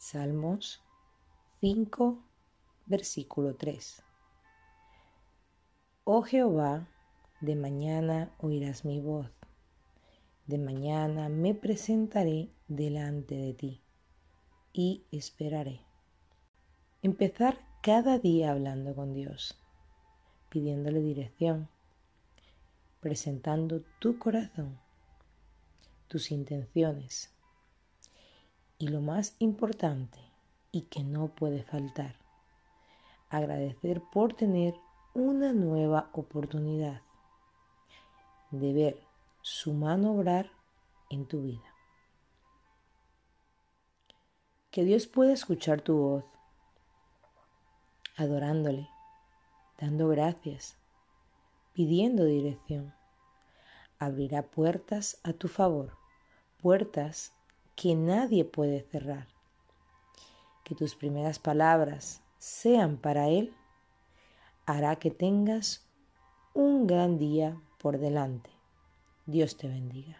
Salmos 5, versículo 3. Oh Jehová, de mañana oirás mi voz, de mañana me presentaré delante de ti y esperaré. Empezar cada día hablando con Dios, pidiéndole dirección, presentando tu corazón, tus intenciones y lo más importante y que no puede faltar, agradecer por tener una nueva oportunidad de ver su mano obrar en tu vida. Que Dios pueda escuchar tu voz, adorándole, dando gracias, pidiendo dirección. Abrirá puertas a tu favor, puertas que nadie puede cerrar. Que tus primeras palabras sean para Él, hará que tengas un gran día por delante. Dios te bendiga.